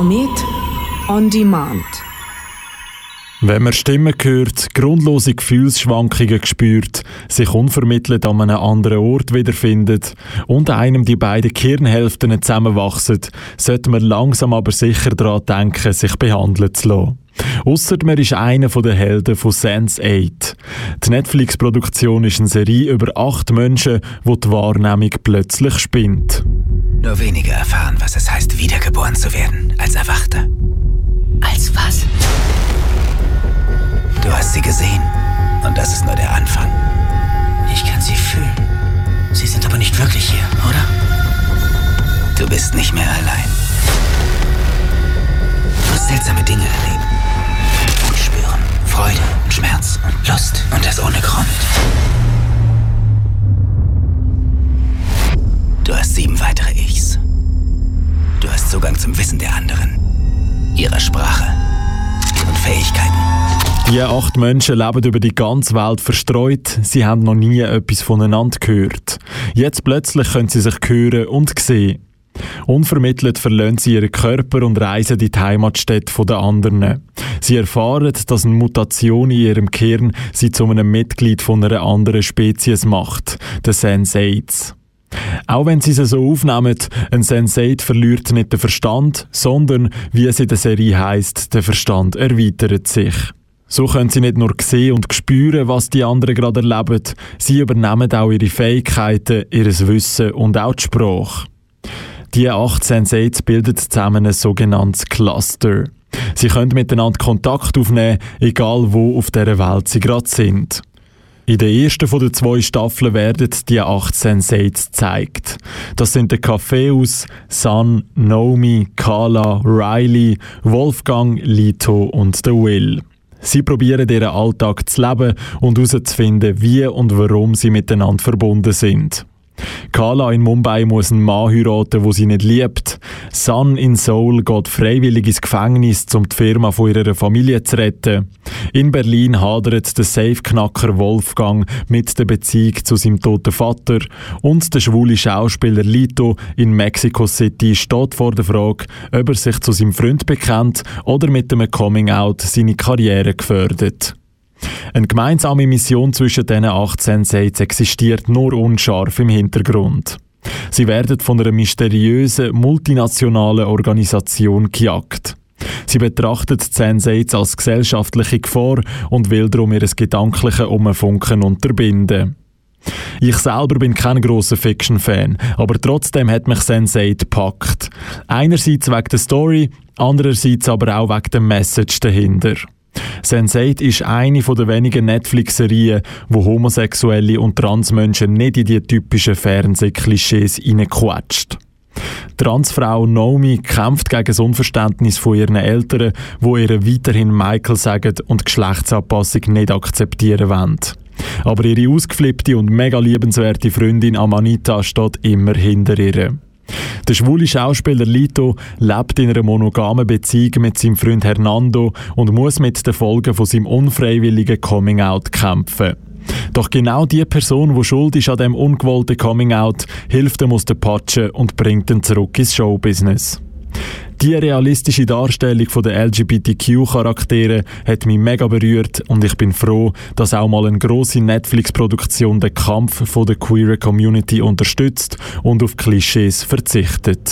Komet on Demand. Wenn man Stimmen hört, grundlose Gefühlsschwankungen spürt, sich unvermittelt an einem anderen Ort wiederfindet und einem die beiden Kirnhälften zusammenwachsen, sollte man langsam aber sicher daran denken, sich behandeln zu lassen. Ausser man ist einer der Helden von Sense8. Die Netflix-Produktion ist eine Serie über acht Menschen, wo die Wahrnehmung plötzlich spinnt. Nur wenige erfahren, was es heißt, wiedergeboren zu werden, als Erwachter. Als was? Du hast sie gesehen. Und das ist nur der Anfang. Ich kann sie fühlen. Sie sind aber nicht wirklich hier, oder? Du bist nicht mehr allein. Du wirst seltsame Dinge erleben. Und spüren. Freude und Schmerz und Lust. Wissen der anderen. Ihrer Sprache. Ihren Fähigkeiten. Die acht Menschen leben über die ganze Welt verstreut. Sie haben noch nie etwas voneinander gehört. Jetzt plötzlich können sie sich hören und sehen. Unvermittelt verlassen sie ihren Körper und reisen in die Heimatstätte der anderen. Sie erfahren, dass eine Mutation in ihrem Kern sie zu einem Mitglied von einer anderen Spezies macht, den Sensates. Auch wenn sie es so aufnehmen, ein Sensate verliert nicht den Verstand, sondern, wie es in der Serie heißt, der Verstand erweitert sich. So können sie nicht nur sehen und spüren, was die anderen gerade erleben, sie übernehmen auch ihre Fähigkeiten, ihr Wissen und auch die Sprache. Die acht Sensates bilden zusammen ein sogenanntes Cluster. Sie können miteinander Kontakt aufnehmen, egal wo auf der Welt sie gerade sind. In der ersten von den zwei Staffeln werden die acht Sensates gezeigt. Das sind der Kaffeeus, Sun, Naomi, Kala, Riley, Wolfgang, Lito und der Will. Sie probieren ihren Alltag zu leben und herauszufinden, wie und warum sie miteinander verbunden sind. Kala in Mumbai muss einen Mann heiraten, wo sie nicht liebt. Sun in Seoul geht freiwillig ins Gefängnis, um die Firma von ihrer Familie zu retten. In Berlin hadert der Safe-Knacker Wolfgang mit der Beziehung zu seinem toten Vater und der schwule Schauspieler Lito in Mexico City steht vor der Frage, ob er sich zu seinem Freund bekennt oder mit einem Coming-out seine Karriere gefördert. Eine gemeinsame Mission zwischen diesen 18 Sensates existiert nur unscharf im Hintergrund. Sie werden von einer mysteriösen, multinationalen Organisation gejagt. Sie betrachtet Sensates als gesellschaftliche Gefahr und will darum ihr gedankliche Umfunken unterbinden. Ich selber bin kein großer Fiction-Fan, aber trotzdem hat mich Sense8 gepackt. Einerseits wegen der Story, andererseits aber auch wegen der Message dahinter. Sense8 ist eine der wenigen Netflix-Serien, wo homosexuelle und Transmenschen nicht in die typischen Fernsehklischees hineinquatscht. Transfrau Naomi kämpft gegen das Unverständnis von ihren Eltern, wo ihr weiterhin Michael sagen und Geschlechtsanpassung nicht akzeptieren wollen. Aber ihre ausgeflippte und mega liebenswerte Freundin Amanita steht immer hinter ihr. Der schwule Schauspieler Lito lebt in einer monogamen Beziehung mit seinem Freund Hernando und muss mit den Folgen von seinem unfreiwilligen Coming-out kämpfen. Doch genau die Person, die schuld ist an dem ungewollten Coming-out, hilft ihm aus der Patsche und bringt ihn zurück ins Showbusiness. Die realistische Darstellung der LGBTQ-Charaktere hat mich mega berührt und ich bin froh, dass auch mal eine grosse Netflix-Produktion den Kampf der queeren Community unterstützt und auf Klischees verzichtet.